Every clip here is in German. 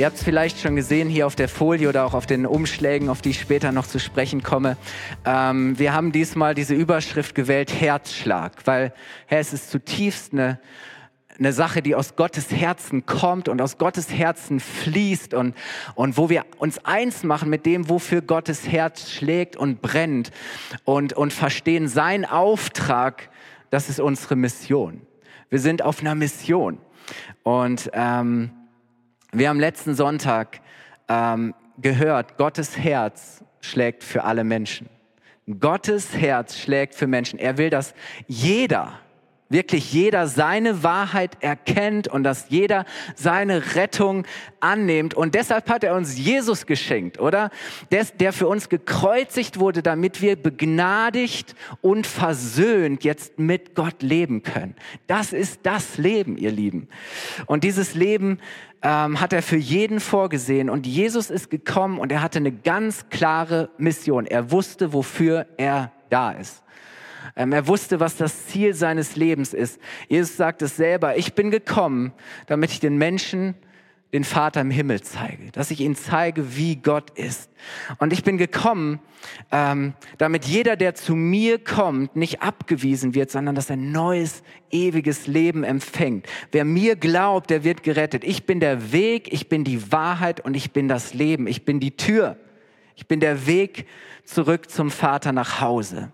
ihr habt es vielleicht schon gesehen hier auf der Folie oder auch auf den Umschlägen, auf die ich später noch zu sprechen komme. Ähm, wir haben diesmal diese Überschrift gewählt, Herzschlag, weil Herr, es ist zutiefst eine, eine Sache, die aus Gottes Herzen kommt und aus Gottes Herzen fließt und, und wo wir uns eins machen mit dem, wofür Gottes Herz schlägt und brennt und, und verstehen, sein Auftrag, das ist unsere Mission. Wir sind auf einer Mission. Und ähm, wir haben letzten Sonntag ähm, gehört, Gottes Herz schlägt für alle Menschen. Gottes Herz schlägt für Menschen. Er will, dass jeder, wirklich jeder seine Wahrheit erkennt und dass jeder seine Rettung annimmt. Und deshalb hat er uns Jesus geschenkt, oder? Der, der für uns gekreuzigt wurde, damit wir begnadigt und versöhnt jetzt mit Gott leben können. Das ist das Leben, ihr Lieben. Und dieses Leben ähm, hat er für jeden vorgesehen. Und Jesus ist gekommen und er hatte eine ganz klare Mission. Er wusste, wofür er da ist. Ähm, er wusste, was das Ziel seines Lebens ist. Jesus sagt es selber, ich bin gekommen, damit ich den Menschen den Vater im Himmel zeige, dass ich ihnen zeige, wie Gott ist. Und ich bin gekommen, ähm, damit jeder, der zu mir kommt, nicht abgewiesen wird, sondern dass er neues, ewiges Leben empfängt. Wer mir glaubt, der wird gerettet. Ich bin der Weg, ich bin die Wahrheit und ich bin das Leben. Ich bin die Tür. Ich bin der Weg zurück zum Vater nach Hause.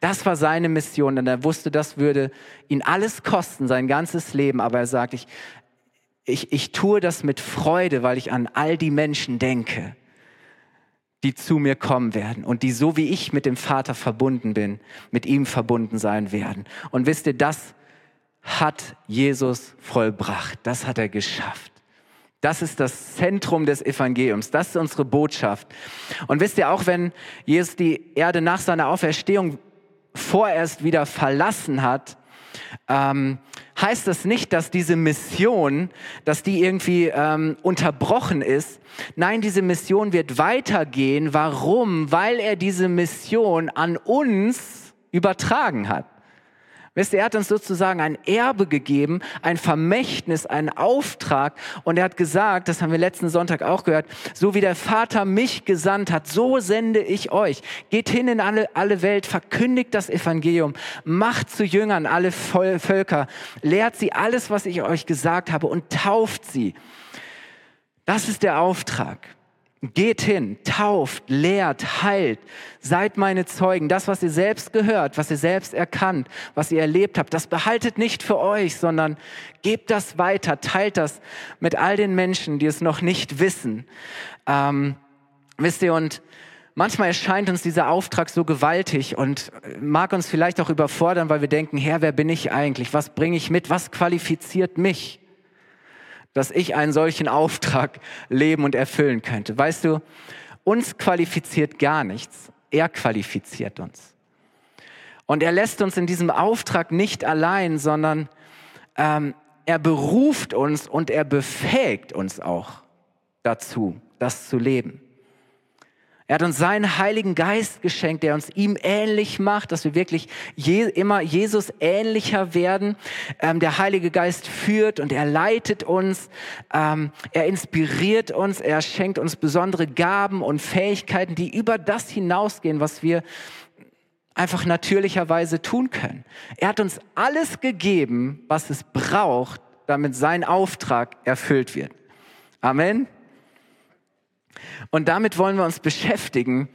Das war seine Mission, denn er wusste, das würde ihn alles kosten, sein ganzes Leben. Aber er sagt, ich, ich, ich tue das mit Freude, weil ich an all die Menschen denke, die zu mir kommen werden und die so wie ich mit dem Vater verbunden bin, mit ihm verbunden sein werden. Und wisst ihr, das hat Jesus vollbracht, das hat er geschafft. Das ist das Zentrum des Evangeliums. Das ist unsere Botschaft. Und wisst ihr, auch wenn Jesus die Erde nach seiner Auferstehung vorerst wieder verlassen hat, ähm, heißt das nicht, dass diese Mission, dass die irgendwie ähm, unterbrochen ist. Nein, diese Mission wird weitergehen. Warum? Weil er diese Mission an uns übertragen hat. Wisst ihr, er hat uns sozusagen ein Erbe gegeben, ein Vermächtnis, einen Auftrag. Und er hat gesagt, das haben wir letzten Sonntag auch gehört, so wie der Vater mich gesandt hat, so sende ich euch. Geht hin in alle, alle Welt, verkündigt das Evangelium, macht zu Jüngern alle Völker, lehrt sie alles, was ich euch gesagt habe und tauft sie. Das ist der Auftrag. Geht hin, tauft, lehrt, heilt, seid meine Zeugen. Das, was ihr selbst gehört, was ihr selbst erkannt, was ihr erlebt habt, das behaltet nicht für euch, sondern gebt das weiter, teilt das mit all den Menschen, die es noch nicht wissen. Ähm, wisst ihr, und manchmal erscheint uns dieser Auftrag so gewaltig und mag uns vielleicht auch überfordern, weil wir denken, Herr, wer bin ich eigentlich? Was bringe ich mit? Was qualifiziert mich? Dass ich einen solchen Auftrag leben und erfüllen könnte. Weißt du, uns qualifiziert gar nichts. Er qualifiziert uns. Und er lässt uns in diesem Auftrag nicht allein, sondern ähm, er beruft uns und er befähigt uns auch dazu, das zu leben. Er hat uns seinen Heiligen Geist geschenkt, der uns ihm ähnlich macht, dass wir wirklich je, immer Jesus ähnlicher werden. Ähm, der Heilige Geist führt und er leitet uns, ähm, er inspiriert uns, er schenkt uns besondere Gaben und Fähigkeiten, die über das hinausgehen, was wir einfach natürlicherweise tun können. Er hat uns alles gegeben, was es braucht, damit sein Auftrag erfüllt wird. Amen. Und damit wollen wir uns beschäftigen.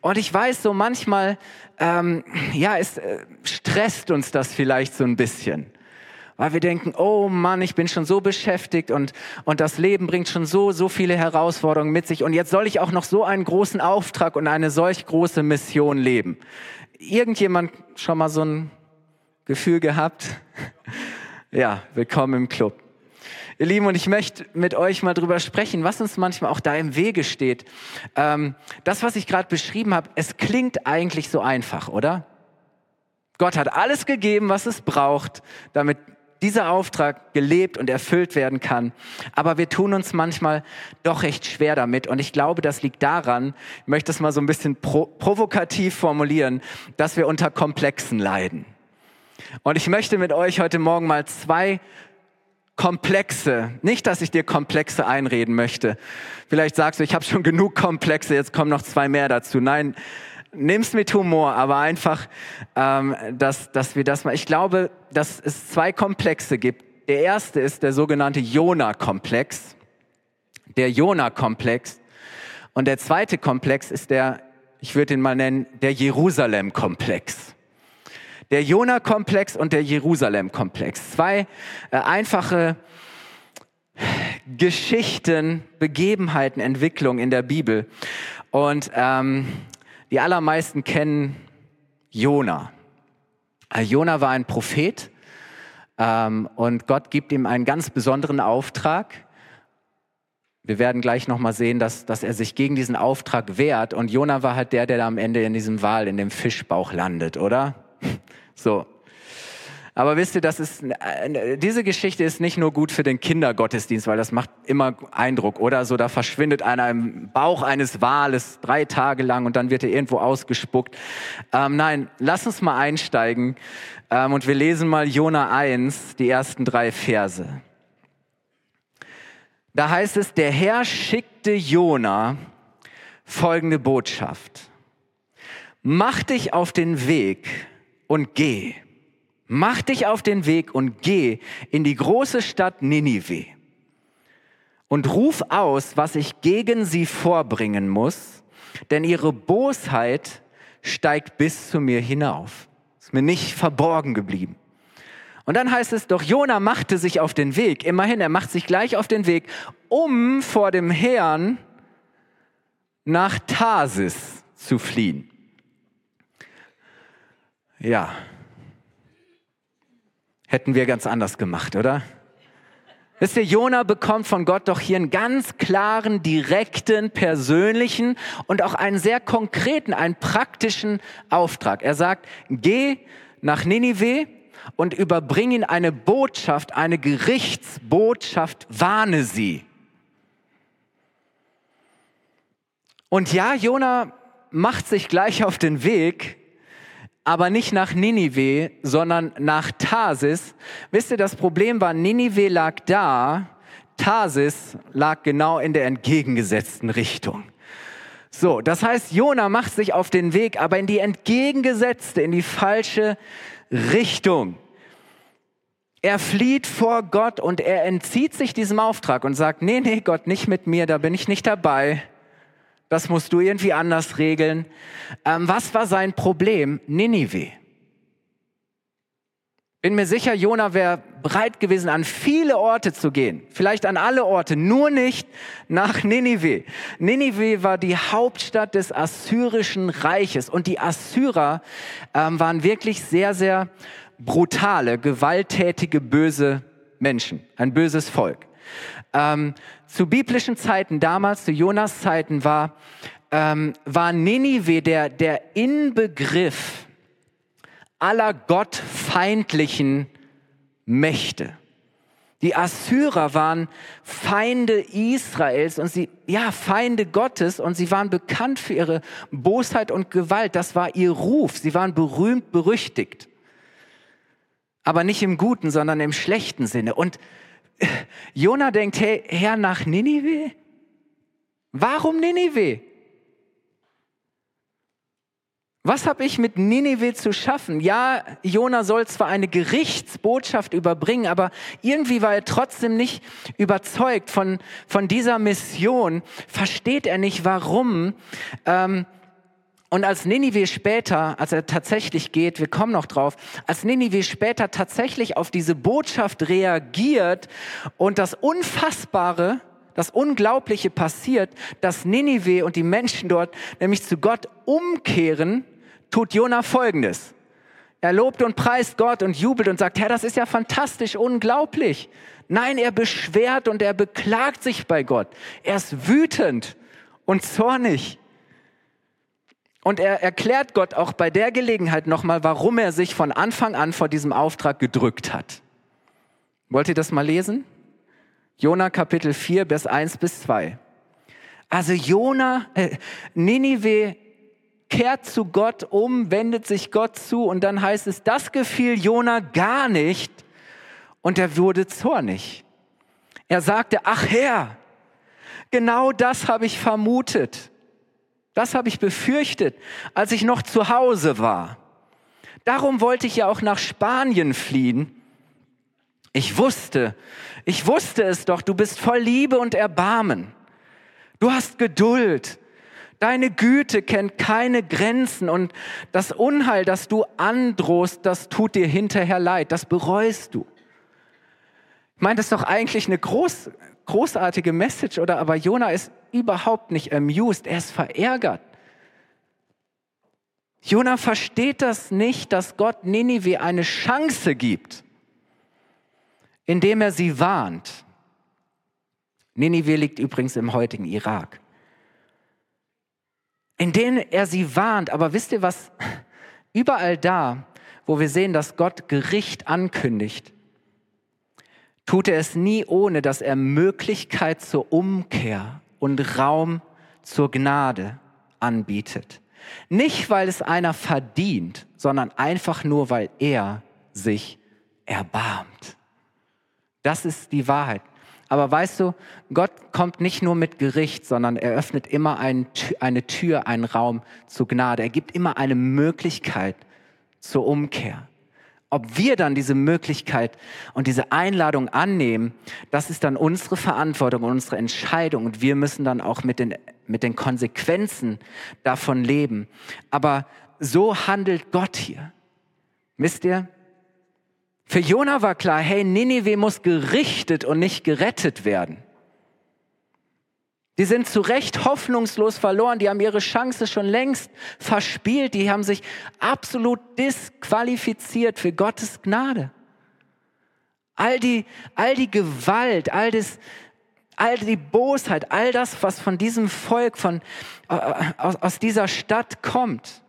Und ich weiß so manchmal, ähm, ja, es äh, stresst uns das vielleicht so ein bisschen. Weil wir denken, oh Mann, ich bin schon so beschäftigt und, und das Leben bringt schon so, so viele Herausforderungen mit sich. Und jetzt soll ich auch noch so einen großen Auftrag und eine solch große Mission leben. Irgendjemand schon mal so ein Gefühl gehabt? Ja, willkommen im Club. Ihr Lieben, und ich möchte mit euch mal drüber sprechen, was uns manchmal auch da im Wege steht. Ähm, das, was ich gerade beschrieben habe, es klingt eigentlich so einfach, oder? Gott hat alles gegeben, was es braucht, damit dieser Auftrag gelebt und erfüllt werden kann. Aber wir tun uns manchmal doch recht schwer damit. Und ich glaube, das liegt daran, ich möchte es mal so ein bisschen pro provokativ formulieren, dass wir unter Komplexen leiden. Und ich möchte mit euch heute Morgen mal zwei Komplexe, nicht, dass ich dir Komplexe einreden möchte. Vielleicht sagst du, ich habe schon genug Komplexe, jetzt kommen noch zwei mehr dazu. Nein, nimm's mit Humor, aber einfach, ähm, dass, dass wir das mal. Ich glaube, dass es zwei Komplexe gibt. Der erste ist der sogenannte Jona-Komplex. Der Jona-Komplex. Und der zweite Komplex ist der, ich würde ihn mal nennen, der Jerusalem-Komplex. Der Jona-Komplex und der Jerusalem-Komplex. Zwei äh, einfache Geschichten, Begebenheiten, Entwicklungen in der Bibel. Und ähm, die allermeisten kennen Jona. Äh, Jona war ein Prophet ähm, und Gott gibt ihm einen ganz besonderen Auftrag. Wir werden gleich nochmal sehen, dass, dass er sich gegen diesen Auftrag wehrt. Und Jona war halt der, der da am Ende in diesem Wal, in dem Fischbauch landet, oder? So. Aber wisst ihr, das ist, äh, diese Geschichte ist nicht nur gut für den Kindergottesdienst, weil das macht immer Eindruck, oder? So, da verschwindet einer im Bauch eines Wales drei Tage lang und dann wird er irgendwo ausgespuckt. Ähm, nein, lass uns mal einsteigen ähm, und wir lesen mal Jona 1, die ersten drei Verse. Da heißt es, der Herr schickte Jona folgende Botschaft. Mach dich auf den Weg und geh. Mach dich auf den Weg und geh in die große Stadt Ninive und ruf aus, was ich gegen sie vorbringen muss, denn ihre Bosheit steigt bis zu mir hinauf. Ist mir nicht verborgen geblieben. Und dann heißt es doch, Jona machte sich auf den Weg. Immerhin, er macht sich gleich auf den Weg, um vor dem Herrn nach Tarsis zu fliehen. Ja, hätten wir ganz anders gemacht, oder? Wisst ihr, Jona bekommt von Gott doch hier einen ganz klaren, direkten, persönlichen und auch einen sehr konkreten, einen praktischen Auftrag. Er sagt, geh nach Ninive und überbring ihnen eine Botschaft, eine Gerichtsbotschaft, warne sie. Und ja, Jona macht sich gleich auf den Weg, aber nicht nach Ninive, sondern nach Tarsis. Wisst ihr, das Problem war, Ninive lag da, Tarsis lag genau in der entgegengesetzten Richtung. So, das heißt, Jona macht sich auf den Weg, aber in die entgegengesetzte, in die falsche Richtung. Er flieht vor Gott und er entzieht sich diesem Auftrag und sagt, nee, nee, Gott, nicht mit mir, da bin ich nicht dabei. Das musst du irgendwie anders regeln. Ähm, was war sein Problem? Ninive. Bin mir sicher, Jona wäre bereit gewesen, an viele Orte zu gehen. Vielleicht an alle Orte, nur nicht nach Ninive. Ninive war die Hauptstadt des assyrischen Reiches und die Assyrer ähm, waren wirklich sehr, sehr brutale, gewalttätige, böse Menschen, ein böses Volk. Ähm, zu biblischen Zeiten, damals zu Jonas Zeiten, war, ähm, war Ninive der, der Inbegriff aller gottfeindlichen Mächte. Die Assyrer waren Feinde Israels und sie, ja, Feinde Gottes und sie waren bekannt für ihre Bosheit und Gewalt. Das war ihr Ruf. Sie waren berühmt, berüchtigt. Aber nicht im guten, sondern im schlechten Sinne. Und Jona denkt, hey, Herr, nach Ninive? Warum Ninive? Was habe ich mit Ninive zu schaffen? Ja, Jona soll zwar eine Gerichtsbotschaft überbringen, aber irgendwie war er trotzdem nicht überzeugt von, von dieser Mission. Versteht er nicht, warum ähm, und als Ninive später, als er tatsächlich geht, wir kommen noch drauf, als Ninive später tatsächlich auf diese Botschaft reagiert und das Unfassbare, das Unglaubliche passiert, dass Ninive und die Menschen dort nämlich zu Gott umkehren, tut Jona Folgendes. Er lobt und preist Gott und jubelt und sagt, Herr, das ist ja fantastisch, unglaublich. Nein, er beschwert und er beklagt sich bei Gott. Er ist wütend und zornig. Und er erklärt Gott auch bei der Gelegenheit nochmal, warum er sich von Anfang an vor diesem Auftrag gedrückt hat. Wollt ihr das mal lesen? Jona Kapitel 4, Vers 1 bis 2. Also Jona, äh, Ninive kehrt zu Gott um, wendet sich Gott zu und dann heißt es, das gefiel Jona gar nicht und er wurde zornig. Er sagte, ach Herr, genau das habe ich vermutet. Das habe ich befürchtet, als ich noch zu Hause war. Darum wollte ich ja auch nach Spanien fliehen. Ich wusste, ich wusste es doch, du bist voll Liebe und Erbarmen. Du hast Geduld. Deine Güte kennt keine Grenzen und das Unheil, das du androhst, das tut dir hinterher leid, das bereust du. Ich meine, das ist doch eigentlich eine groß, großartige Message, oder? Aber Jona ist überhaupt nicht amused, er ist verärgert. Jona versteht das nicht, dass Gott Ninive eine Chance gibt, indem er sie warnt. Ninive liegt übrigens im heutigen Irak. Indem er sie warnt, aber wisst ihr was? Überall da, wo wir sehen, dass Gott Gericht ankündigt, tut er es nie ohne, dass er Möglichkeit zur Umkehr und Raum zur Gnade anbietet. Nicht, weil es einer verdient, sondern einfach nur, weil er sich erbarmt. Das ist die Wahrheit. Aber weißt du, Gott kommt nicht nur mit Gericht, sondern er öffnet immer eine Tür, einen Raum zur Gnade. Er gibt immer eine Möglichkeit zur Umkehr. Ob wir dann diese Möglichkeit und diese Einladung annehmen, das ist dann unsere Verantwortung und unsere Entscheidung. Und wir müssen dann auch mit den, mit den Konsequenzen davon leben. Aber so handelt Gott hier. Wisst ihr? Für Jona war klar, hey, Ninive muss gerichtet und nicht gerettet werden. Die sind zu Recht hoffnungslos verloren, die haben ihre Chance schon längst verspielt, die haben sich absolut disqualifiziert für Gottes Gnade. All die, all die Gewalt, all, das, all die Bosheit, all das, was von diesem Volk, von, äh, aus, aus dieser Stadt kommt,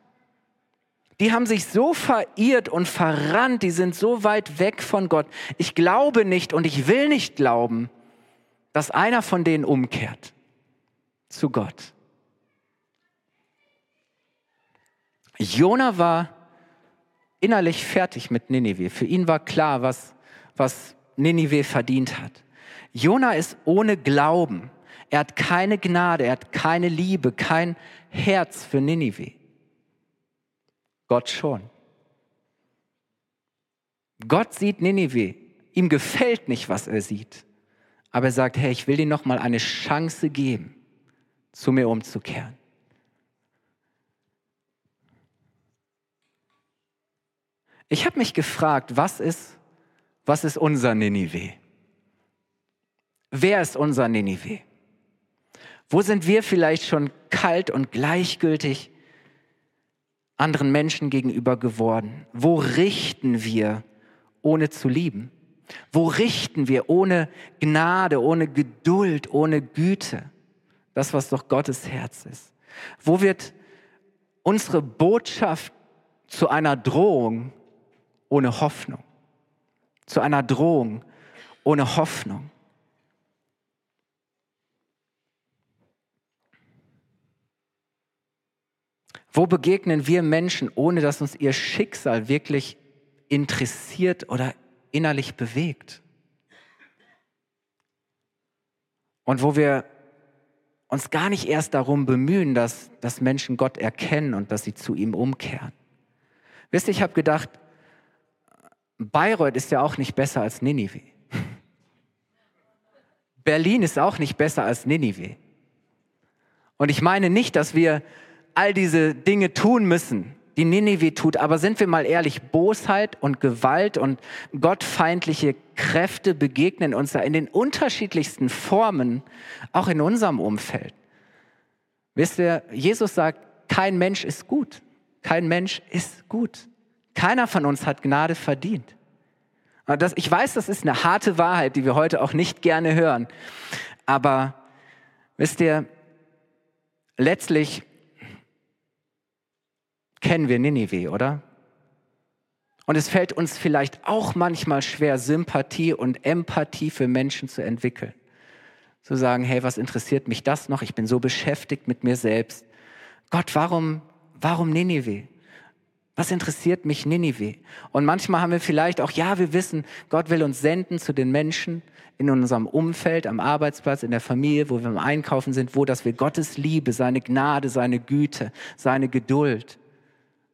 die haben sich so verirrt und verrannt, die sind so weit weg von Gott. Ich glaube nicht und ich will nicht glauben, dass einer von denen umkehrt zu Gott. Jona war innerlich fertig mit Ninive. Für ihn war klar, was, was Ninive verdient hat. Jona ist ohne Glauben. Er hat keine Gnade, er hat keine Liebe, kein Herz für Ninive. Gott schon. Gott sieht Ninive. Ihm gefällt nicht, was er sieht. Aber er sagt, hey, ich will dir noch mal eine Chance geben, zu mir umzukehren. Ich habe mich gefragt, was ist, was ist unser Ninive? Wer ist unser Ninive? Wo sind wir vielleicht schon kalt und gleichgültig anderen Menschen gegenüber geworden? Wo richten wir, ohne zu lieben? Wo richten wir ohne Gnade, ohne Geduld, ohne Güte? Das, was doch Gottes Herz ist. Wo wird unsere Botschaft zu einer Drohung ohne Hoffnung? Zu einer Drohung ohne Hoffnung? Wo begegnen wir Menschen, ohne dass uns ihr Schicksal wirklich interessiert oder innerlich bewegt? Und wo wir uns gar nicht erst darum bemühen, dass, dass Menschen Gott erkennen und dass sie zu ihm umkehren. Wisst ihr, ich habe gedacht, Bayreuth ist ja auch nicht besser als Ninive. Berlin ist auch nicht besser als Ninive. Und ich meine nicht, dass wir all diese Dinge tun müssen, die Ninive tut. Aber sind wir mal ehrlich, Bosheit und Gewalt und gottfeindliche Kräfte begegnen uns da in den unterschiedlichsten Formen, auch in unserem Umfeld. Wisst ihr, Jesus sagt, kein Mensch ist gut. Kein Mensch ist gut. Keiner von uns hat Gnade verdient. Das, ich weiß, das ist eine harte Wahrheit, die wir heute auch nicht gerne hören. Aber wisst ihr, letztlich kennen wir Ninive, oder? Und es fällt uns vielleicht auch manchmal schwer, Sympathie und Empathie für Menschen zu entwickeln. Zu sagen, hey, was interessiert mich das noch? Ich bin so beschäftigt mit mir selbst. Gott, warum, warum Ninive? Was interessiert mich Ninive? Und manchmal haben wir vielleicht auch, ja, wir wissen, Gott will uns senden zu den Menschen in unserem Umfeld, am Arbeitsplatz, in der Familie, wo wir am Einkaufen sind, wo, dass wir Gottes Liebe, seine Gnade, seine Güte, seine Geduld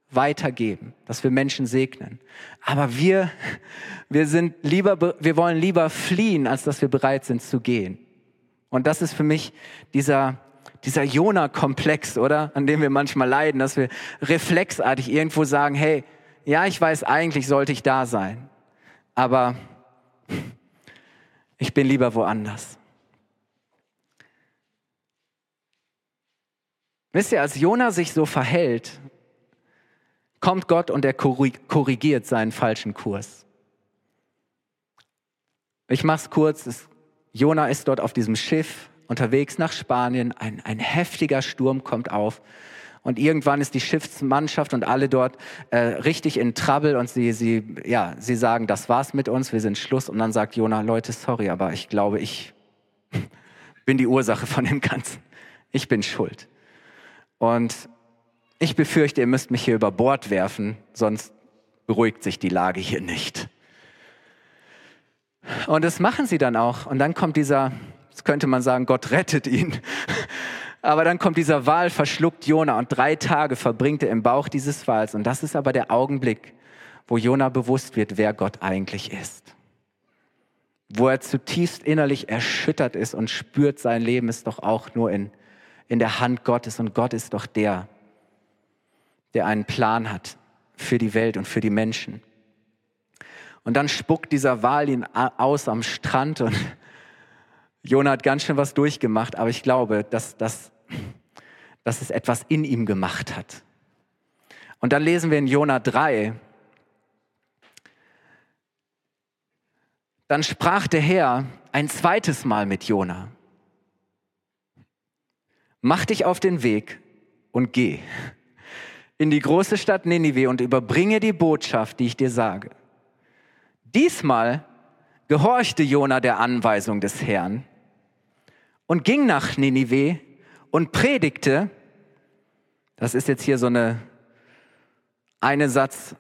weitergeben, dass wir Menschen segnen. Aber wir, wir sind lieber, wir wollen lieber fliehen, als dass wir bereit sind zu gehen. Und das ist für mich dieser, dieser Jona-Komplex, oder? An dem wir manchmal leiden, dass wir reflexartig irgendwo sagen, hey, ja, ich weiß, eigentlich sollte ich da sein, aber ich bin lieber woanders. Wisst ihr, als Jona sich so verhält, kommt Gott und er korrigiert seinen falschen Kurs. Ich mach's kurz. Jona ist dort auf diesem Schiff unterwegs nach Spanien. Ein, ein heftiger Sturm kommt auf. Und irgendwann ist die Schiffsmannschaft und alle dort äh, richtig in Trouble und sie, sie, ja, sie sagen, das war's mit uns, wir sind Schluss. Und dann sagt Jona, Leute, sorry, aber ich glaube, ich bin die Ursache von dem Ganzen. Ich bin schuld. Und ich befürchte, ihr müsst mich hier über Bord werfen, sonst beruhigt sich die Lage hier nicht. Und das machen sie dann auch. Und dann kommt dieser, das könnte man sagen, Gott rettet ihn. Aber dann kommt dieser Wal, verschluckt Jona und drei Tage verbringt er im Bauch dieses Wals. Und das ist aber der Augenblick, wo Jona bewusst wird, wer Gott eigentlich ist. Wo er zutiefst innerlich erschüttert ist und spürt, sein Leben ist doch auch nur in, in der Hand Gottes und Gott ist doch der, der einen Plan hat für die Welt und für die Menschen. Und dann spuckt dieser Wal ihn aus am Strand und Jona hat ganz schön was durchgemacht, aber ich glaube, dass, dass, dass es etwas in ihm gemacht hat. Und dann lesen wir in Jona 3, dann sprach der Herr ein zweites Mal mit Jona. Mach dich auf den Weg und geh in die große Stadt Ninive und überbringe die Botschaft, die ich dir sage. Diesmal gehorchte Jona der Anweisung des Herrn und ging nach Ninive und predigte, das ist jetzt hier so eine eine Satz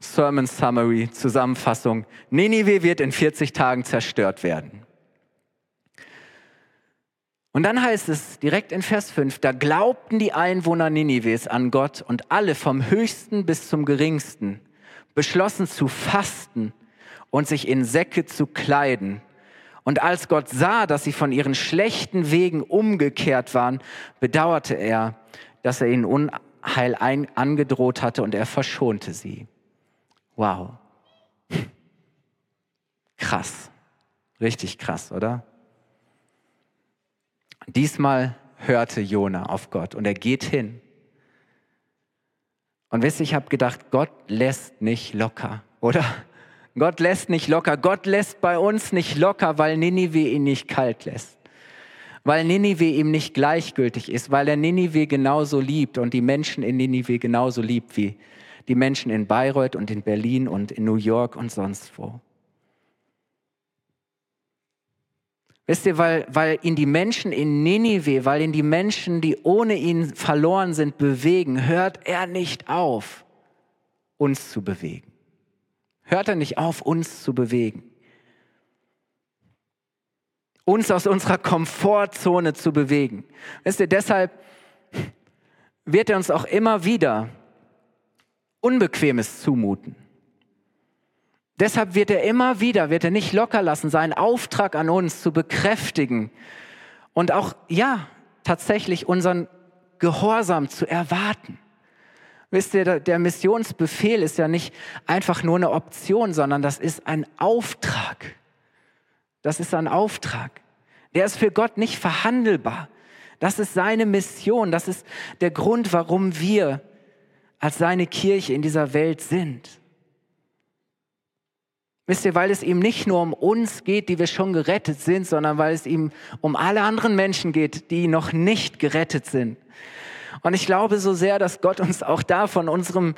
Sermon Summary Zusammenfassung, Ninive wird in 40 Tagen zerstört werden. Und dann heißt es direkt in Vers 5, da glaubten die Einwohner Ninives an Gott und alle vom höchsten bis zum geringsten beschlossen zu fasten und sich in Säcke zu kleiden. Und als Gott sah, dass sie von ihren schlechten Wegen umgekehrt waren, bedauerte er, dass er ihnen Unheil angedroht hatte und er verschonte sie. Wow. Krass. Richtig krass, oder? Diesmal hörte Jona auf Gott und er geht hin. Und wisst ihr, ich habe gedacht, Gott lässt nicht locker, oder? Gott lässt nicht locker. Gott lässt bei uns nicht locker, weil Ninive ihn nicht kalt lässt. Weil Ninive ihm nicht gleichgültig ist, weil er Ninive genauso liebt und die Menschen in Ninive genauso liebt wie die Menschen in Bayreuth und in Berlin und in New York und sonst wo. Wisst ihr, weil, weil ihn die Menschen in Ninive, weil ihn die Menschen, die ohne ihn verloren sind, bewegen, hört er nicht auf, uns zu bewegen. Hört er nicht auf, uns zu bewegen. Uns aus unserer Komfortzone zu bewegen. Wisst ihr, deshalb wird er uns auch immer wieder Unbequemes zumuten. Deshalb wird er immer wieder, wird er nicht locker lassen, seinen Auftrag an uns zu bekräftigen und auch, ja, tatsächlich unseren Gehorsam zu erwarten. Wisst ihr, der Missionsbefehl ist ja nicht einfach nur eine Option, sondern das ist ein Auftrag. Das ist ein Auftrag. Der ist für Gott nicht verhandelbar. Das ist seine Mission. Das ist der Grund, warum wir als seine Kirche in dieser Welt sind. Wisst ihr, weil es ihm nicht nur um uns geht, die wir schon gerettet sind, sondern weil es ihm um alle anderen Menschen geht, die noch nicht gerettet sind. Und ich glaube so sehr, dass Gott uns auch da von unserem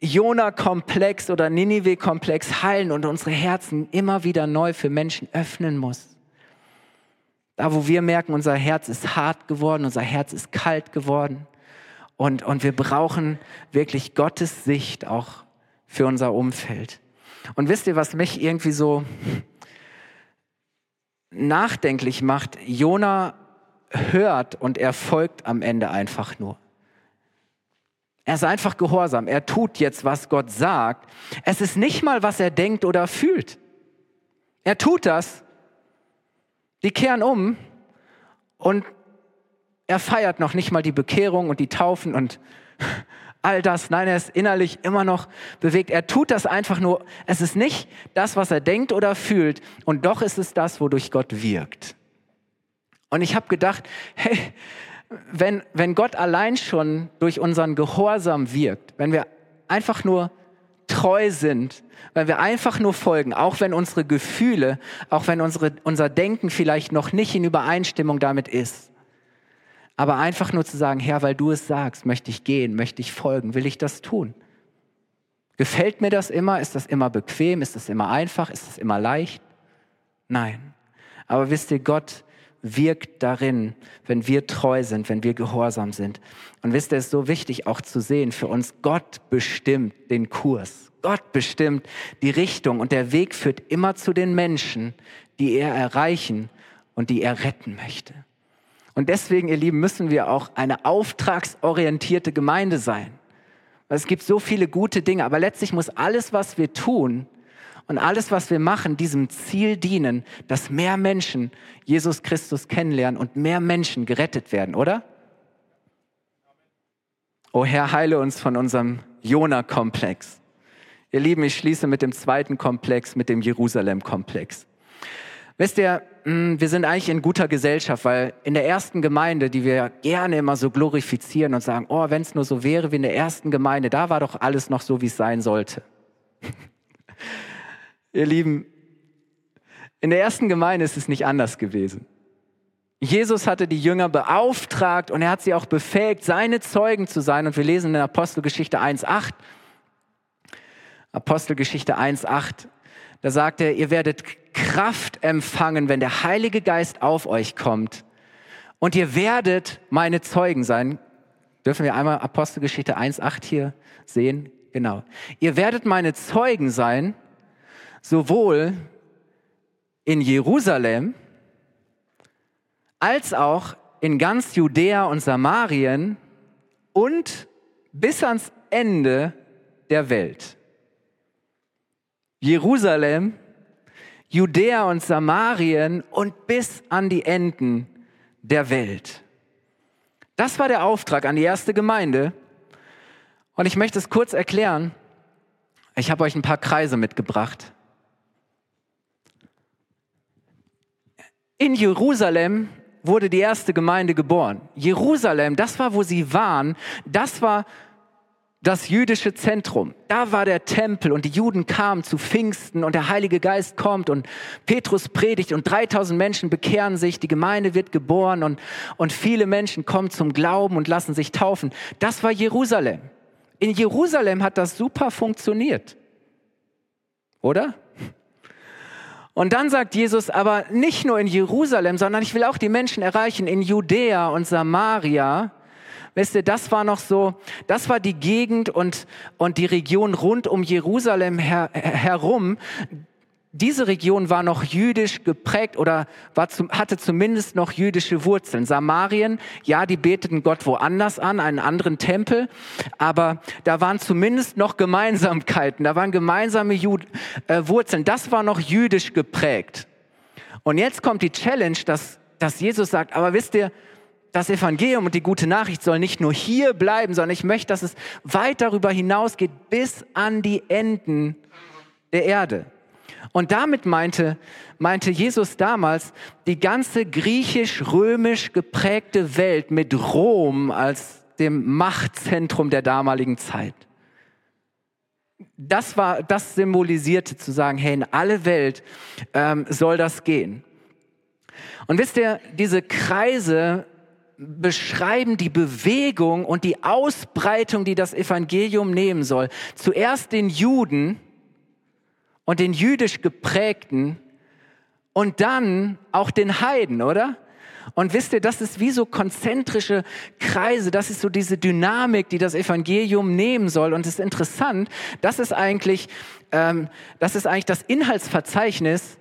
Jona-Komplex oder Ninive-Komplex heilen und unsere Herzen immer wieder neu für Menschen öffnen muss. Da, wo wir merken, unser Herz ist hart geworden, unser Herz ist kalt geworden. Und, und wir brauchen wirklich Gottes Sicht auch für unser Umfeld. Und wisst ihr, was mich irgendwie so nachdenklich macht? Jona hört und er folgt am Ende einfach nur. Er ist einfach gehorsam. Er tut jetzt, was Gott sagt. Es ist nicht mal, was er denkt oder fühlt. Er tut das. Die kehren um und er feiert noch nicht mal die Bekehrung und die Taufen und all das. Nein, er ist innerlich immer noch bewegt. Er tut das einfach nur. Es ist nicht das, was er denkt oder fühlt. Und doch ist es das, wodurch Gott wirkt. Und ich habe gedacht, hey, wenn, wenn Gott allein schon durch unseren Gehorsam wirkt, wenn wir einfach nur treu sind, wenn wir einfach nur folgen, auch wenn unsere Gefühle, auch wenn unsere, unser Denken vielleicht noch nicht in Übereinstimmung damit ist, aber einfach nur zu sagen, Herr, weil du es sagst, möchte ich gehen, möchte ich folgen, will ich das tun. Gefällt mir das immer? Ist das immer bequem? Ist das immer einfach? Ist das immer leicht? Nein. Aber wisst ihr, Gott wirkt darin, wenn wir treu sind, wenn wir gehorsam sind. Und wisst ihr, es ist so wichtig auch zu sehen für uns, Gott bestimmt den Kurs. Gott bestimmt die Richtung und der Weg führt immer zu den Menschen, die er erreichen und die er retten möchte. Und deswegen, ihr Lieben, müssen wir auch eine auftragsorientierte Gemeinde sein. Es gibt so viele gute Dinge, aber letztlich muss alles, was wir tun, und alles, was wir machen, diesem Ziel dienen, dass mehr Menschen Jesus Christus kennenlernen und mehr Menschen gerettet werden, oder? O Herr, heile uns von unserem Jona-Komplex. Ihr Lieben, ich schließe mit dem zweiten Komplex, mit dem Jerusalem-Komplex. Wisst ihr, hm, wir sind eigentlich in guter Gesellschaft, weil in der ersten Gemeinde, die wir gerne immer so glorifizieren und sagen, oh, wenn es nur so wäre wie in der ersten Gemeinde, da war doch alles noch so, wie es sein sollte. Ihr Lieben, in der ersten Gemeinde ist es nicht anders gewesen. Jesus hatte die Jünger beauftragt und er hat sie auch befähigt, seine Zeugen zu sein. Und wir lesen in Apostelgeschichte 1.8, Apostelgeschichte 1.8, da sagt er, ihr werdet Kraft empfangen, wenn der Heilige Geist auf euch kommt. Und ihr werdet meine Zeugen sein. Dürfen wir einmal Apostelgeschichte 1.8 hier sehen? Genau. Ihr werdet meine Zeugen sein sowohl in Jerusalem als auch in ganz Judäa und Samarien und bis ans Ende der Welt. Jerusalem, Judäa und Samarien und bis an die Enden der Welt. Das war der Auftrag an die erste Gemeinde. Und ich möchte es kurz erklären. Ich habe euch ein paar Kreise mitgebracht. In Jerusalem wurde die erste Gemeinde geboren. Jerusalem, das war, wo sie waren, das war das jüdische Zentrum. Da war der Tempel und die Juden kamen zu Pfingsten und der Heilige Geist kommt und Petrus predigt und 3000 Menschen bekehren sich, die Gemeinde wird geboren und, und viele Menschen kommen zum Glauben und lassen sich taufen. Das war Jerusalem. In Jerusalem hat das super funktioniert. Oder? Und dann sagt Jesus aber nicht nur in Jerusalem, sondern ich will auch die Menschen erreichen in Judäa und Samaria. Wisst ihr, das war noch so, das war die Gegend und, und die Region rund um Jerusalem her, herum, diese Region war noch jüdisch geprägt oder war zum, hatte zumindest noch jüdische Wurzeln. Samarien, ja, die beteten Gott woanders an, einen anderen Tempel, aber da waren zumindest noch Gemeinsamkeiten, da waren gemeinsame Jud äh, Wurzeln. Das war noch jüdisch geprägt. Und jetzt kommt die Challenge, dass, dass Jesus sagt, aber wisst ihr, das Evangelium und die gute Nachricht soll nicht nur hier bleiben, sondern ich möchte, dass es weit darüber hinausgeht bis an die Enden der Erde. Und damit meinte, meinte Jesus damals die ganze griechisch-römisch geprägte Welt mit Rom als dem Machtzentrum der damaligen Zeit. Das war, das symbolisierte zu sagen, hey, in alle Welt ähm, soll das gehen. Und wisst ihr, diese Kreise beschreiben die Bewegung und die Ausbreitung, die das Evangelium nehmen soll. Zuerst den Juden und den jüdisch geprägten und dann auch den Heiden, oder? Und wisst ihr, das ist wie so konzentrische Kreise, das ist so diese Dynamik, die das Evangelium nehmen soll. Und es ist interessant, das ist eigentlich, ähm, das ist eigentlich das Inhaltsverzeichnis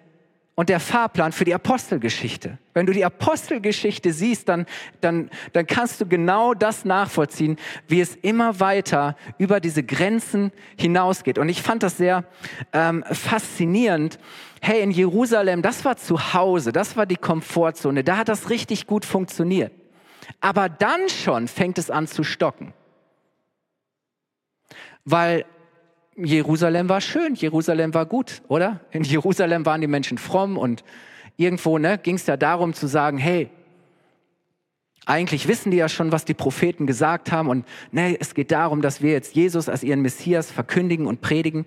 und der Fahrplan für die Apostelgeschichte. Wenn du die Apostelgeschichte siehst, dann, dann, dann kannst du genau das nachvollziehen, wie es immer weiter über diese Grenzen hinausgeht. Und ich fand das sehr ähm, faszinierend. Hey, in Jerusalem, das war zu Hause, das war die Komfortzone, da hat das richtig gut funktioniert. Aber dann schon fängt es an zu stocken. Weil Jerusalem war schön, Jerusalem war gut, oder? In Jerusalem waren die Menschen fromm und irgendwo ne, ging es ja darum zu sagen, hey, eigentlich wissen die ja schon, was die Propheten gesagt haben und ne, es geht darum, dass wir jetzt Jesus als ihren Messias verkündigen und predigen.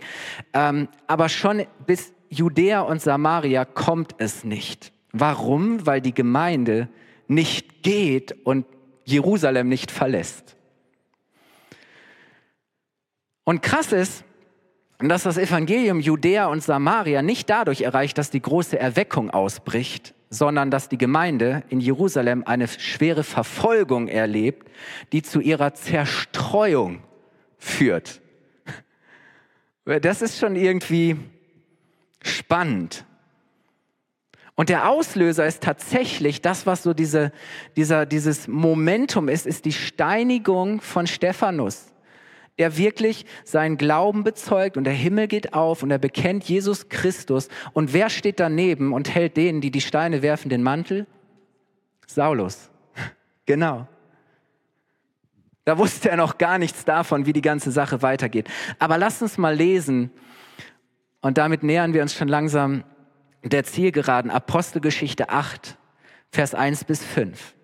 Ähm, aber schon bis Judäa und Samaria kommt es nicht. Warum? Weil die Gemeinde nicht geht und Jerusalem nicht verlässt. Und krass ist, und dass das Evangelium Judäa und Samaria nicht dadurch erreicht, dass die große Erweckung ausbricht, sondern dass die Gemeinde in Jerusalem eine schwere Verfolgung erlebt, die zu ihrer Zerstreuung führt. Das ist schon irgendwie spannend. Und der Auslöser ist tatsächlich das, was so diese, dieser, dieses Momentum ist, ist die Steinigung von Stephanus der wirklich seinen Glauben bezeugt und der Himmel geht auf und er bekennt Jesus Christus. Und wer steht daneben und hält denen, die die Steine werfen, den Mantel? Saulus. Genau. Da wusste er noch gar nichts davon, wie die ganze Sache weitergeht. Aber lasst uns mal lesen. Und damit nähern wir uns schon langsam der Zielgeraden. Apostelgeschichte 8, Vers 1 bis 5.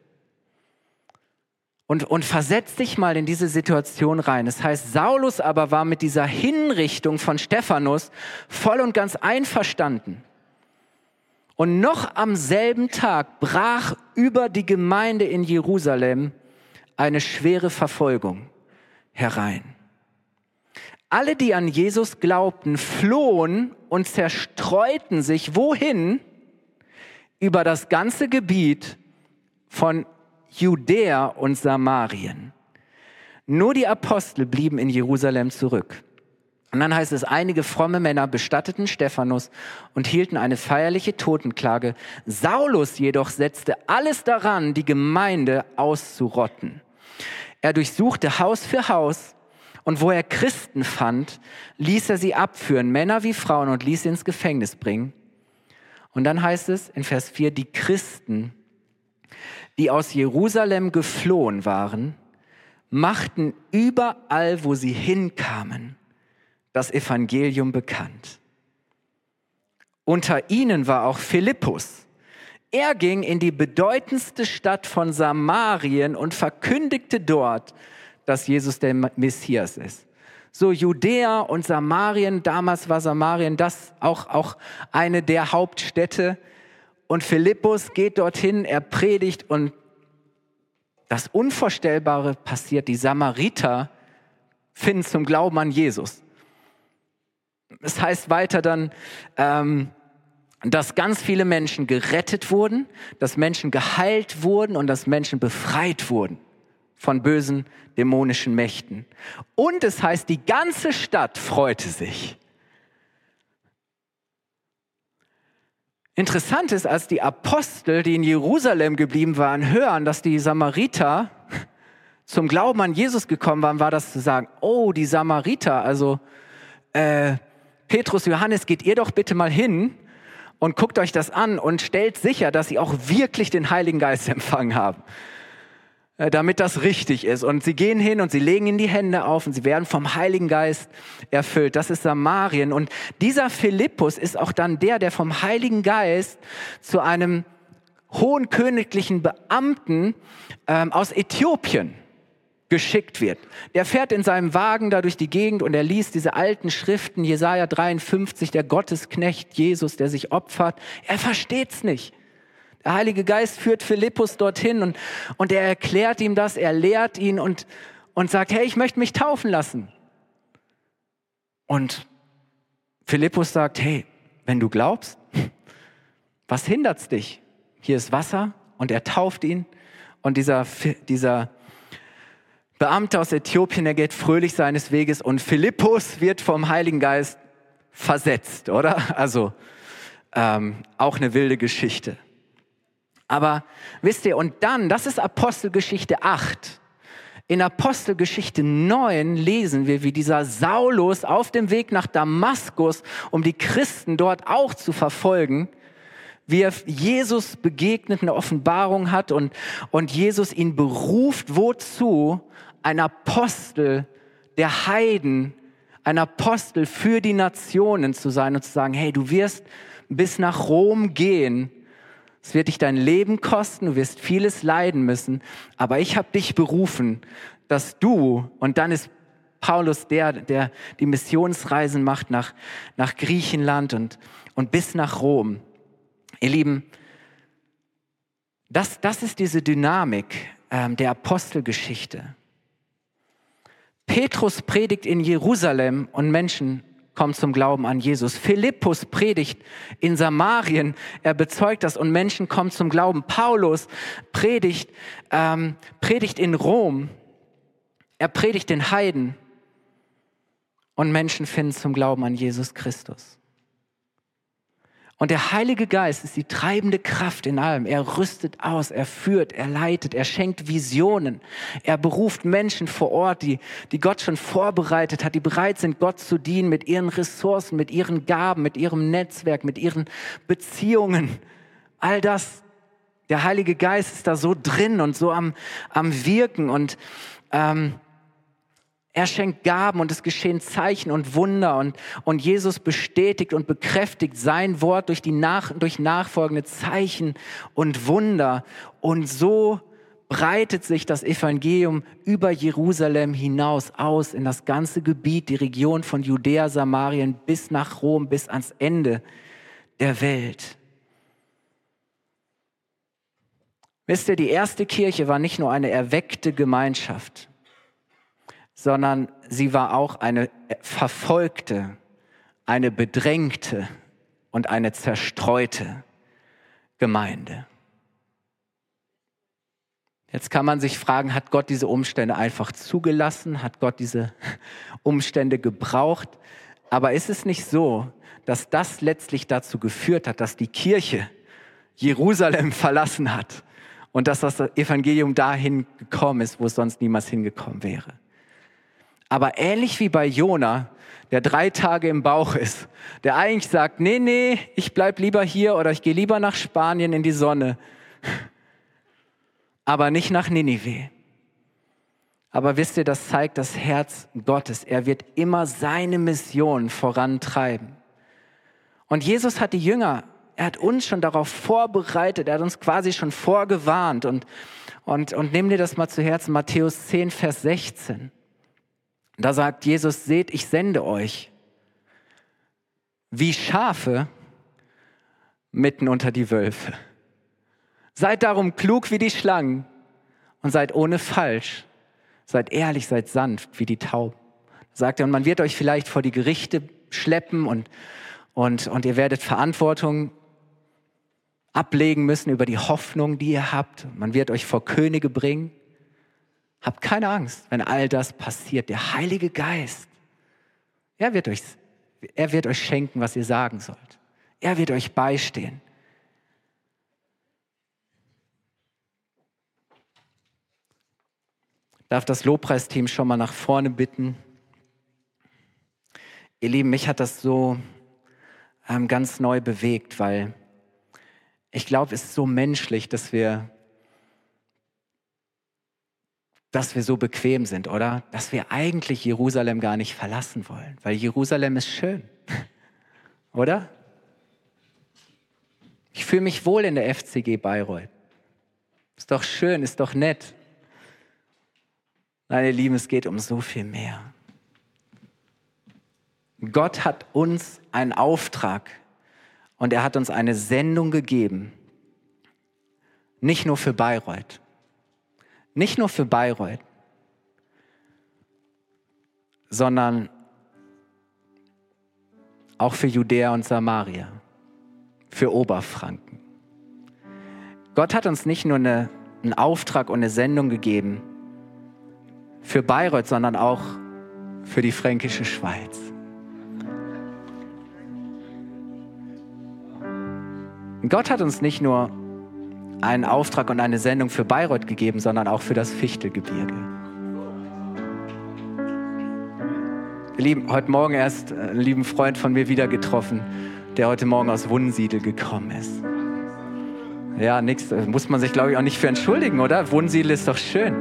Und, und versetz dich mal in diese Situation rein. Das heißt, Saulus aber war mit dieser Hinrichtung von Stephanus voll und ganz einverstanden. Und noch am selben Tag brach über die Gemeinde in Jerusalem eine schwere Verfolgung herein. Alle, die an Jesus glaubten, flohen und zerstreuten sich wohin? Über das ganze Gebiet von Judäa und Samarien. Nur die Apostel blieben in Jerusalem zurück. Und dann heißt es, einige fromme Männer bestatteten Stephanus und hielten eine feierliche Totenklage. Saulus jedoch setzte alles daran, die Gemeinde auszurotten. Er durchsuchte Haus für Haus und wo er Christen fand, ließ er sie abführen, Männer wie Frauen, und ließ sie ins Gefängnis bringen. Und dann heißt es in Vers 4, die Christen die aus Jerusalem geflohen waren, machten überall, wo sie hinkamen, das Evangelium bekannt. Unter ihnen war auch Philippus. Er ging in die bedeutendste Stadt von Samarien und verkündigte dort, dass Jesus der Messias ist. So Judäa und Samarien, damals war Samarien das auch, auch eine der Hauptstädte und Philippus geht dorthin, er predigt und das Unvorstellbare passiert. Die Samariter finden zum Glauben an Jesus. Es heißt weiter dann, ähm, dass ganz viele Menschen gerettet wurden, dass Menschen geheilt wurden und dass Menschen befreit wurden von bösen dämonischen Mächten. Und es heißt, die ganze Stadt freute sich. Interessant ist, als die Apostel, die in Jerusalem geblieben waren, hören, dass die Samariter zum Glauben an Jesus gekommen waren, war das zu sagen, oh, die Samariter, also äh, Petrus, Johannes, geht ihr doch bitte mal hin und guckt euch das an und stellt sicher, dass sie auch wirklich den Heiligen Geist empfangen haben. Äh, damit das richtig ist. Und sie gehen hin und sie legen ihnen die Hände auf und sie werden vom Heiligen Geist erfüllt. Das ist Samarien. Und dieser Philippus ist auch dann der, der vom Heiligen Geist zu einem hohen königlichen Beamten ähm, aus Äthiopien geschickt wird. Der fährt in seinem Wagen da durch die Gegend und er liest diese alten Schriften, Jesaja 53, der Gottesknecht Jesus, der sich opfert. Er versteht's nicht. Der Heilige Geist führt Philippus dorthin und, und er erklärt ihm das, er lehrt ihn und, und sagt, hey, ich möchte mich taufen lassen. Und Philippus sagt, hey, wenn du glaubst, was hindert's dich? Hier ist Wasser und er tauft ihn und dieser, dieser Beamte aus Äthiopien, der geht fröhlich seines Weges und Philippus wird vom Heiligen Geist versetzt, oder? Also ähm, auch eine wilde Geschichte. Aber wisst ihr, und dann, das ist Apostelgeschichte 8. In Apostelgeschichte 9 lesen wir, wie dieser Saulus auf dem Weg nach Damaskus, um die Christen dort auch zu verfolgen, wie er Jesus begegnet, eine Offenbarung hat und, und Jesus ihn beruft, wozu? ein Apostel der Heiden, ein Apostel für die Nationen zu sein und zu sagen, hey, du wirst bis nach Rom gehen. Es wird dich dein Leben kosten, du wirst vieles leiden müssen, aber ich habe dich berufen, dass du, und dann ist Paulus der, der die Missionsreisen macht nach, nach Griechenland und, und bis nach Rom. Ihr Lieben, das, das ist diese Dynamik ähm, der Apostelgeschichte. Petrus predigt in Jerusalem und Menschen kommen zum Glauben an Jesus. Philippus predigt in Samarien, er bezeugt das und Menschen kommen zum Glauben. Paulus predigt, ähm, predigt in Rom, er predigt den Heiden und Menschen finden zum Glauben an Jesus Christus. Und der Heilige Geist ist die treibende Kraft in allem. Er rüstet aus, er führt, er leitet, er schenkt Visionen. Er beruft Menschen vor Ort, die, die Gott schon vorbereitet hat, die bereit sind, Gott zu dienen mit ihren Ressourcen, mit ihren Gaben, mit ihrem Netzwerk, mit ihren Beziehungen. All das, der Heilige Geist ist da so drin und so am, am Wirken und ähm, er schenkt Gaben und es geschehen Zeichen und Wunder und, und Jesus bestätigt und bekräftigt sein Wort durch, die nach, durch nachfolgende Zeichen und Wunder. Und so breitet sich das Evangelium über Jerusalem hinaus aus in das ganze Gebiet, die Region von Judäa, Samarien bis nach Rom, bis ans Ende der Welt. Wisst ihr, die erste Kirche war nicht nur eine erweckte Gemeinschaft, sondern sie war auch eine verfolgte, eine bedrängte und eine zerstreute Gemeinde. Jetzt kann man sich fragen, hat Gott diese Umstände einfach zugelassen? Hat Gott diese Umstände gebraucht? Aber ist es nicht so, dass das letztlich dazu geführt hat, dass die Kirche Jerusalem verlassen hat und dass das Evangelium dahin gekommen ist, wo es sonst niemals hingekommen wäre? Aber ähnlich wie bei Jona, der drei Tage im Bauch ist, der eigentlich sagt, nee, nee, ich bleib lieber hier oder ich gehe lieber nach Spanien in die Sonne, aber nicht nach Ninive. Aber wisst ihr, das zeigt das Herz Gottes. Er wird immer seine Mission vorantreiben. Und Jesus hat die Jünger, er hat uns schon darauf vorbereitet, er hat uns quasi schon vorgewarnt. Und, und, und nimm dir das mal zu Herzen, Matthäus 10, Vers 16. Da sagt Jesus, seht, ich sende euch wie Schafe mitten unter die Wölfe. Seid darum klug wie die Schlangen und seid ohne falsch. Seid ehrlich, seid sanft wie die Tauben. Sagt er, und man wird euch vielleicht vor die Gerichte schleppen und, und, und ihr werdet Verantwortung ablegen müssen über die Hoffnung, die ihr habt. Man wird euch vor Könige bringen. Habt keine Angst, wenn all das passiert. Der Heilige Geist, er wird euch, er wird euch schenken, was ihr sagen sollt. Er wird euch beistehen. Ich darf das Lobpreisteam schon mal nach vorne bitten. Ihr Lieben, mich hat das so ähm, ganz neu bewegt, weil ich glaube, es ist so menschlich, dass wir dass wir so bequem sind, oder? Dass wir eigentlich Jerusalem gar nicht verlassen wollen, weil Jerusalem ist schön, oder? Ich fühle mich wohl in der FCG Bayreuth. Ist doch schön, ist doch nett. Nein, ihr Lieben, es geht um so viel mehr. Gott hat uns einen Auftrag und er hat uns eine Sendung gegeben. Nicht nur für Bayreuth. Nicht nur für Bayreuth, sondern auch für Judäa und Samaria, für Oberfranken. Gott hat uns nicht nur eine, einen Auftrag und eine Sendung gegeben für Bayreuth, sondern auch für die fränkische Schweiz. Gott hat uns nicht nur einen Auftrag und eine Sendung für Bayreuth gegeben, sondern auch für das Fichtelgebirge. Ihr Lieben, heute Morgen erst einen lieben Freund von mir wieder getroffen, der heute Morgen aus Wunsiedel gekommen ist. Ja, nichts, muss man sich, glaube ich, auch nicht für entschuldigen, oder? Wunsiedel ist doch schön.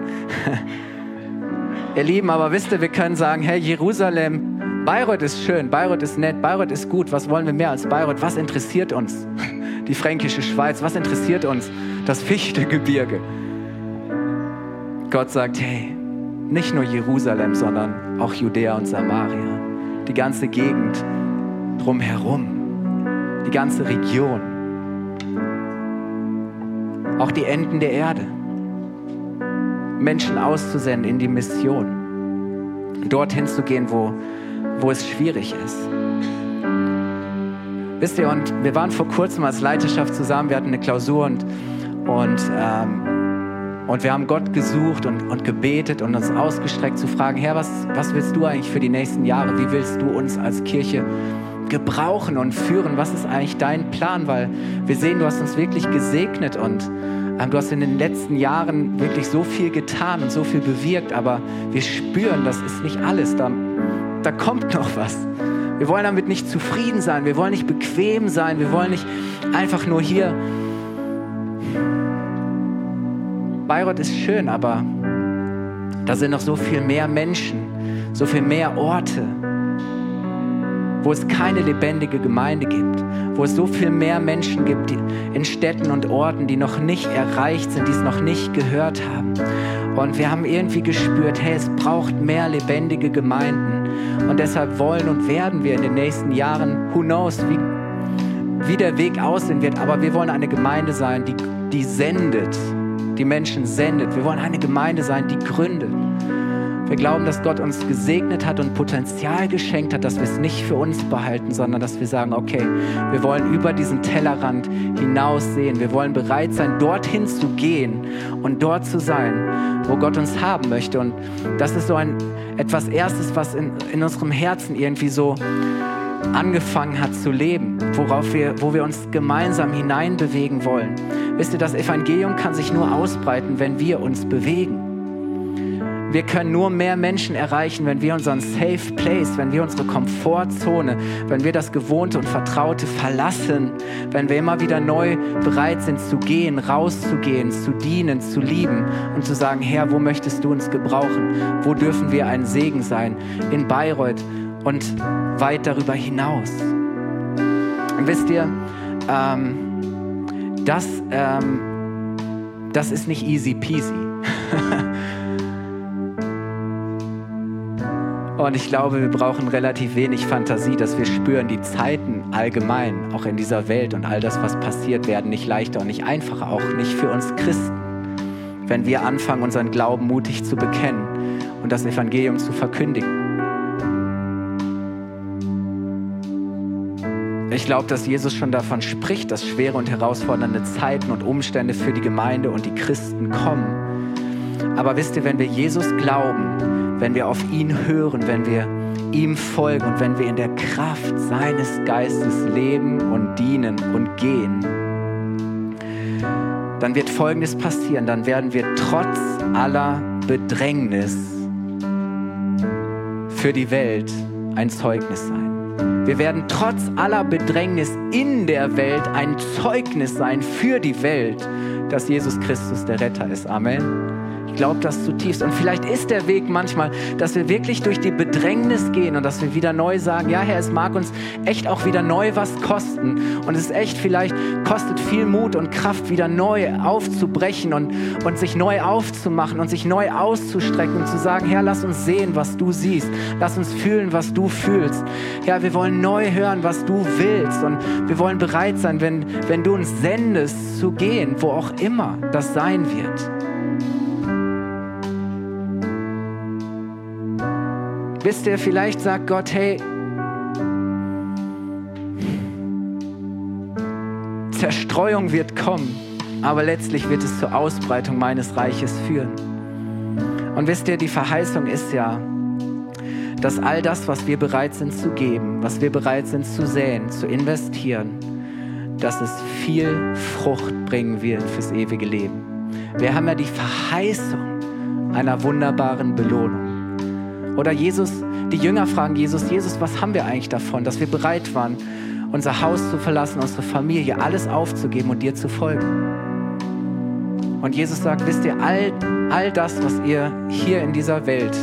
Ihr Lieben, aber wisst ihr, wir können sagen, hey, Jerusalem, Bayreuth ist schön, Bayreuth ist nett, Bayreuth ist gut. Was wollen wir mehr als Bayreuth? Was interessiert uns? Die fränkische Schweiz, was interessiert uns? Das Fichtegebirge. Gott sagt, hey, nicht nur Jerusalem, sondern auch Judäa und Samaria. Die ganze Gegend drumherum. Die ganze Region. Auch die Enden der Erde. Menschen auszusenden in die Mission. Dorthin zu gehen, wo, wo es schwierig ist. Wisst ihr, und wir waren vor kurzem als Leiterschaft zusammen, wir hatten eine Klausur und, und, ähm, und wir haben Gott gesucht und, und gebetet und uns ausgestreckt zu fragen, Herr, was, was willst du eigentlich für die nächsten Jahre? Wie willst du uns als Kirche gebrauchen und führen? Was ist eigentlich dein Plan? Weil wir sehen, du hast uns wirklich gesegnet und ähm, du hast in den letzten Jahren wirklich so viel getan und so viel bewirkt, aber wir spüren, das ist nicht alles. Da, da kommt noch was. Wir wollen damit nicht zufrieden sein, wir wollen nicht bequem sein, wir wollen nicht einfach nur hier. Bayreuth ist schön, aber da sind noch so viel mehr Menschen, so viel mehr Orte, wo es keine lebendige Gemeinde gibt, wo es so viel mehr Menschen gibt die, in Städten und Orten, die noch nicht erreicht sind, die es noch nicht gehört haben. Und wir haben irgendwie gespürt, hey, es braucht mehr lebendige Gemeinden. Und deshalb wollen und werden wir in den nächsten Jahren, who knows, wie, wie der Weg aussehen wird, aber wir wollen eine Gemeinde sein, die, die sendet, die Menschen sendet. Wir wollen eine Gemeinde sein, die gründet. Wir glauben, dass Gott uns gesegnet hat und Potenzial geschenkt hat, dass wir es nicht für uns behalten, sondern dass wir sagen, okay, wir wollen über diesen Tellerrand hinaus sehen. Wir wollen bereit sein, dorthin zu gehen und dort zu sein, wo Gott uns haben möchte. Und das ist so ein etwas Erstes, was in, in unserem Herzen irgendwie so angefangen hat zu leben, worauf wir, wo wir uns gemeinsam hineinbewegen wollen. Wisst ihr, das Evangelium kann sich nur ausbreiten, wenn wir uns bewegen. Wir können nur mehr Menschen erreichen, wenn wir unseren Safe Place, wenn wir unsere Komfortzone, wenn wir das Gewohnte und Vertraute verlassen, wenn wir immer wieder neu bereit sind zu gehen, rauszugehen, zu dienen, zu lieben und zu sagen, Herr, wo möchtest du uns gebrauchen? Wo dürfen wir ein Segen sein? In Bayreuth und weit darüber hinaus. Und wisst ihr, ähm, das, ähm, das ist nicht easy peasy. Und ich glaube, wir brauchen relativ wenig Fantasie, dass wir spüren, die Zeiten allgemein, auch in dieser Welt und all das, was passiert, werden nicht leichter und nicht einfacher, auch nicht für uns Christen, wenn wir anfangen, unseren Glauben mutig zu bekennen und das Evangelium zu verkündigen. Ich glaube, dass Jesus schon davon spricht, dass schwere und herausfordernde Zeiten und Umstände für die Gemeinde und die Christen kommen. Aber wisst ihr, wenn wir Jesus glauben, wenn wir auf ihn hören, wenn wir ihm folgen und wenn wir in der Kraft seines Geistes leben und dienen und gehen, dann wird Folgendes passieren. Dann werden wir trotz aller Bedrängnis für die Welt ein Zeugnis sein. Wir werden trotz aller Bedrängnis in der Welt ein Zeugnis sein für die Welt, dass Jesus Christus der Retter ist. Amen. Ich glaube das zutiefst. Und vielleicht ist der Weg manchmal, dass wir wirklich durch die Bedrängnis gehen und dass wir wieder neu sagen, ja Herr, es mag uns echt auch wieder neu was kosten. Und es ist echt vielleicht, kostet viel Mut und Kraft, wieder neu aufzubrechen und, und sich neu aufzumachen und sich neu auszustrecken und zu sagen, Herr, lass uns sehen, was du siehst. Lass uns fühlen, was du fühlst. Herr, wir wollen neu hören, was du willst. Und wir wollen bereit sein, wenn, wenn du uns sendest, zu gehen, wo auch immer das sein wird. Wisst ihr, vielleicht sagt Gott, hey, Zerstreuung wird kommen, aber letztlich wird es zur Ausbreitung meines Reiches führen. Und wisst ihr, die Verheißung ist ja, dass all das, was wir bereit sind zu geben, was wir bereit sind zu säen, zu investieren, dass es viel Frucht bringen wird fürs ewige Leben. Wir haben ja die Verheißung einer wunderbaren Belohnung. Oder Jesus, die Jünger fragen Jesus, Jesus, was haben wir eigentlich davon, dass wir bereit waren, unser Haus zu verlassen, unsere Familie, alles aufzugeben und dir zu folgen. Und Jesus sagt, wisst ihr, all, all das, was ihr hier in dieser Welt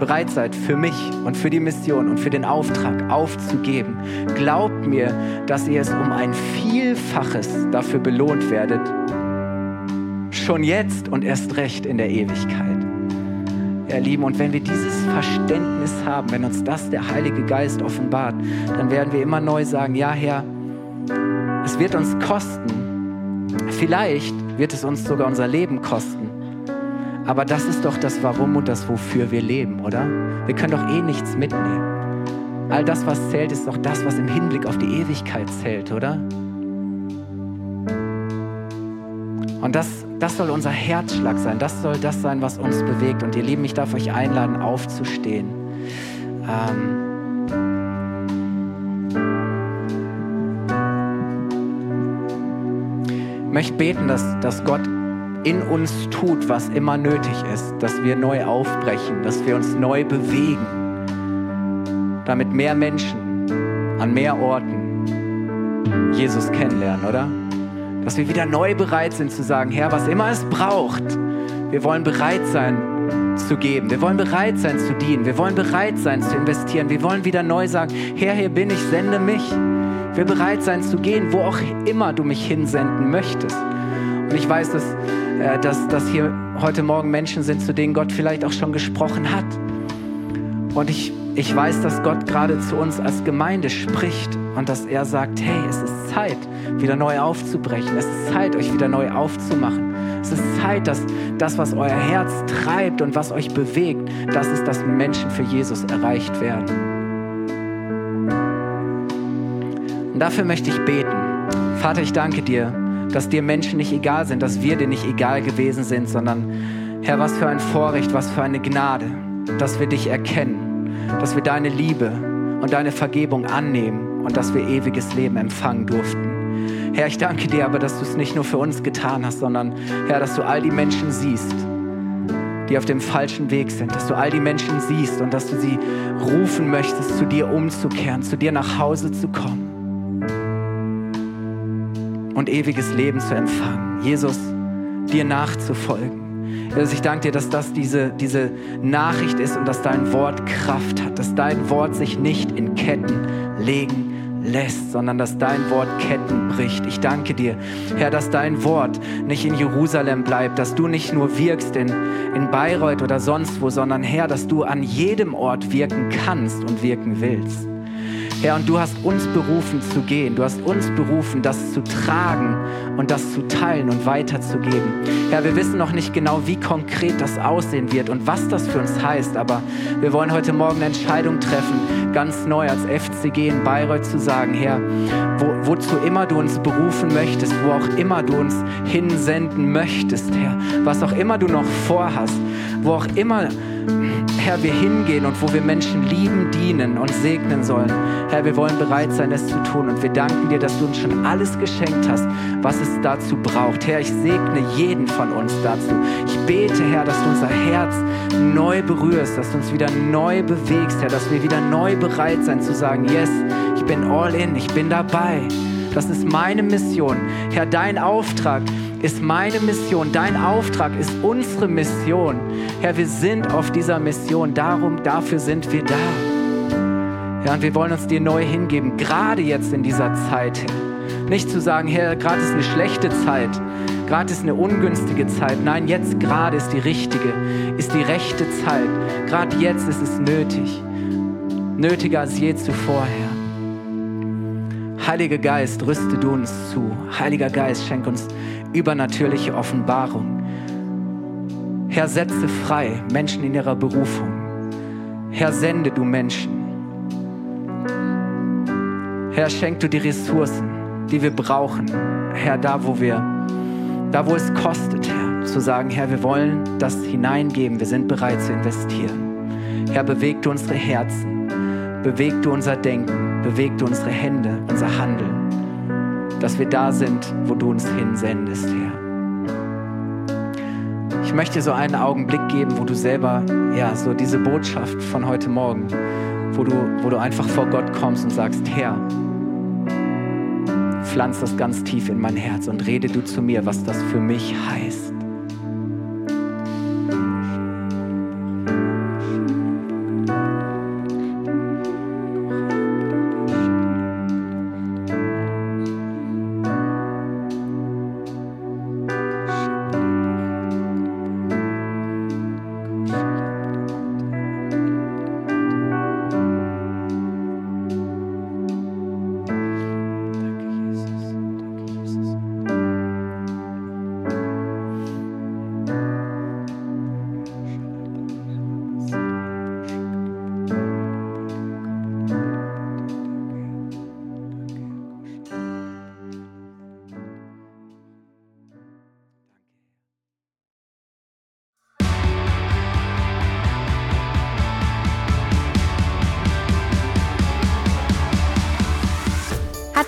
bereit seid, für mich und für die Mission und für den Auftrag aufzugeben, glaubt mir, dass ihr es um ein Vielfaches dafür belohnt werdet. Schon jetzt und erst recht in der Ewigkeit ihr Lieben. Und wenn wir dieses Verständnis haben, wenn uns das der Heilige Geist offenbart, dann werden wir immer neu sagen, ja Herr, es wird uns kosten. Vielleicht wird es uns sogar unser Leben kosten. Aber das ist doch das Warum und das Wofür wir leben, oder? Wir können doch eh nichts mitnehmen. All das, was zählt, ist doch das, was im Hinblick auf die Ewigkeit zählt, oder? Und das das soll unser Herzschlag sein. Das soll das sein, was uns bewegt. Und ihr Lieben, ich darf euch einladen, aufzustehen. Ähm ich möchte beten, dass, dass Gott in uns tut, was immer nötig ist, dass wir neu aufbrechen, dass wir uns neu bewegen, damit mehr Menschen an mehr Orten Jesus kennenlernen, oder? Dass wir wieder neu bereit sind zu sagen, Herr, was immer es braucht, wir wollen bereit sein zu geben. Wir wollen bereit sein zu dienen. Wir wollen bereit sein zu investieren. Wir wollen wieder neu sagen, Herr, hier bin ich, sende mich. Wir bereit sein zu gehen, wo auch immer du mich hinsenden möchtest. Und ich weiß, dass, äh, dass, dass hier heute Morgen Menschen sind, zu denen Gott vielleicht auch schon gesprochen hat. Und ich, ich weiß, dass Gott gerade zu uns als Gemeinde spricht und dass er sagt, hey, es ist Zeit, wieder neu aufzubrechen. Es ist Zeit, euch wieder neu aufzumachen. Es ist Zeit, dass das, was euer Herz treibt und was euch bewegt, das ist, dass Menschen für Jesus erreicht werden. Und dafür möchte ich beten. Vater, ich danke dir, dass dir Menschen nicht egal sind, dass wir dir nicht egal gewesen sind, sondern Herr, was für ein Vorrecht, was für eine Gnade, dass wir dich erkennen, dass wir deine Liebe und deine Vergebung annehmen und dass wir ewiges Leben empfangen durften. Herr, ich danke dir aber, dass du es nicht nur für uns getan hast, sondern Herr, dass du all die Menschen siehst, die auf dem falschen Weg sind, dass du all die Menschen siehst und dass du sie rufen möchtest, zu dir umzukehren, zu dir nach Hause zu kommen und ewiges Leben zu empfangen. Jesus, dir nachzufolgen. Jesus, ich danke dir, dass das diese, diese Nachricht ist und dass dein Wort Kraft hat, dass dein Wort sich nicht in Ketten legen lässt, sondern dass dein Wort Ketten bricht. Ich danke dir, Herr, dass dein Wort nicht in Jerusalem bleibt, dass du nicht nur wirkst in, in Bayreuth oder sonst wo, sondern Herr, dass du an jedem Ort wirken kannst und wirken willst. Herr, und du hast uns berufen zu gehen. Du hast uns berufen, das zu tragen und das zu teilen und weiterzugeben. Herr, wir wissen noch nicht genau, wie konkret das aussehen wird und was das für uns heißt, aber wir wollen heute Morgen eine Entscheidung treffen, ganz neu als FCG in Bayreuth zu sagen, Herr, wo, wozu immer du uns berufen möchtest, wo auch immer du uns hinsenden möchtest, Herr, was auch immer du noch vorhast, wo auch immer Herr, wir hingehen und wo wir Menschen lieben, dienen und segnen sollen. Herr, wir wollen bereit sein, es zu tun. Und wir danken dir, dass du uns schon alles geschenkt hast, was es dazu braucht. Herr, ich segne jeden von uns dazu. Ich bete, Herr, dass du unser Herz neu berührst, dass du uns wieder neu bewegst, Herr, dass wir wieder neu bereit sein zu sagen, yes, ich bin all in, ich bin dabei. Das ist meine Mission. Herr, dein Auftrag ist meine Mission, dein Auftrag ist unsere Mission. Herr, wir sind auf dieser Mission, darum, dafür sind wir da. Ja, und wir wollen uns dir neu hingeben, gerade jetzt in dieser Zeit. Nicht zu sagen, Herr, gerade ist eine schlechte Zeit, gerade ist eine ungünstige Zeit. Nein, jetzt gerade ist die richtige, ist die rechte Zeit. Gerade jetzt ist es nötig, nötiger als je zuvor, Herr. Heiliger Geist, rüste du uns zu. Heiliger Geist, schenk uns übernatürliche Offenbarung. Herr, setze frei Menschen in ihrer Berufung. Herr, sende du Menschen. Herr, schenk du die Ressourcen, die wir brauchen. Herr, da wo wir, da wo es kostet, Herr, zu sagen, Herr, wir wollen das hineingeben, wir sind bereit zu investieren. Herr, beweg du unsere Herzen, beweg du unser Denken, beweg du unsere Hände, unser Handeln dass wir da sind, wo du uns hinsendest, Herr. Ich möchte so einen Augenblick geben, wo du selber, ja, so diese Botschaft von heute Morgen, wo du, wo du einfach vor Gott kommst und sagst, Herr, pflanz das ganz tief in mein Herz und rede du zu mir, was das für mich heißt.